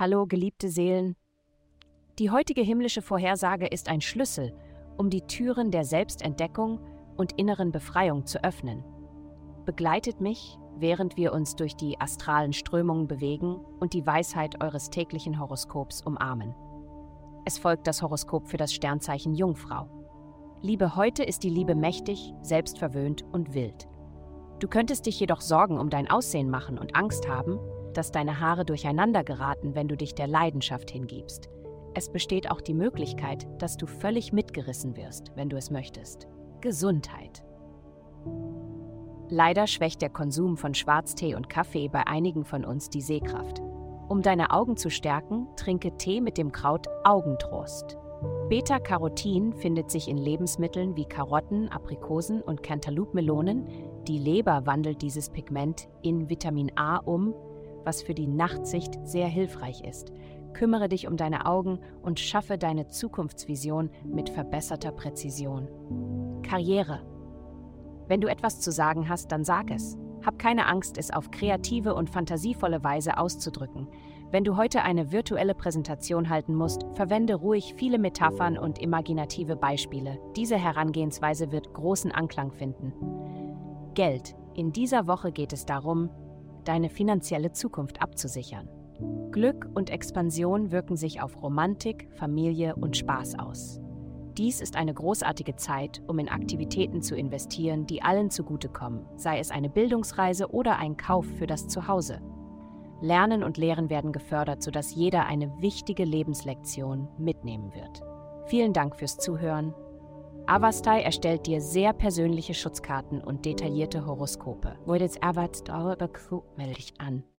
Hallo, geliebte Seelen. Die heutige himmlische Vorhersage ist ein Schlüssel, um die Türen der Selbstentdeckung und inneren Befreiung zu öffnen. Begleitet mich, während wir uns durch die astralen Strömungen bewegen und die Weisheit eures täglichen Horoskops umarmen. Es folgt das Horoskop für das Sternzeichen Jungfrau. Liebe heute ist die Liebe mächtig, selbstverwöhnt und wild. Du könntest dich jedoch Sorgen um dein Aussehen machen und Angst haben, dass deine Haare durcheinander geraten, wenn du dich der Leidenschaft hingibst. Es besteht auch die Möglichkeit, dass du völlig mitgerissen wirst, wenn du es möchtest. Gesundheit. Leider schwächt der Konsum von Schwarztee und Kaffee bei einigen von uns die Sehkraft. Um deine Augen zu stärken, trinke Tee mit dem Kraut Augentrost. Beta-Carotin findet sich in Lebensmitteln wie Karotten, Aprikosen und Cantaloupe-Melonen. Die Leber wandelt dieses Pigment in Vitamin A um, was für die Nachtsicht sehr hilfreich ist. Kümmere dich um deine Augen und schaffe deine Zukunftsvision mit verbesserter Präzision. Karriere. Wenn du etwas zu sagen hast, dann sag es. Hab keine Angst, es auf kreative und fantasievolle Weise auszudrücken. Wenn du heute eine virtuelle Präsentation halten musst, verwende ruhig viele Metaphern und imaginative Beispiele. Diese Herangehensweise wird großen Anklang finden. Geld. In dieser Woche geht es darum, deine finanzielle Zukunft abzusichern. Glück und Expansion wirken sich auf Romantik, Familie und Spaß aus. Dies ist eine großartige Zeit, um in Aktivitäten zu investieren, die allen zugutekommen, sei es eine Bildungsreise oder ein Kauf für das Zuhause. Lernen und Lehren werden gefördert, sodass jeder eine wichtige Lebenslektion mitnehmen wird. Vielen Dank fürs Zuhören. Avastai erstellt dir sehr persönliche Schutzkarten und detaillierte Horoskope. Melde dich an.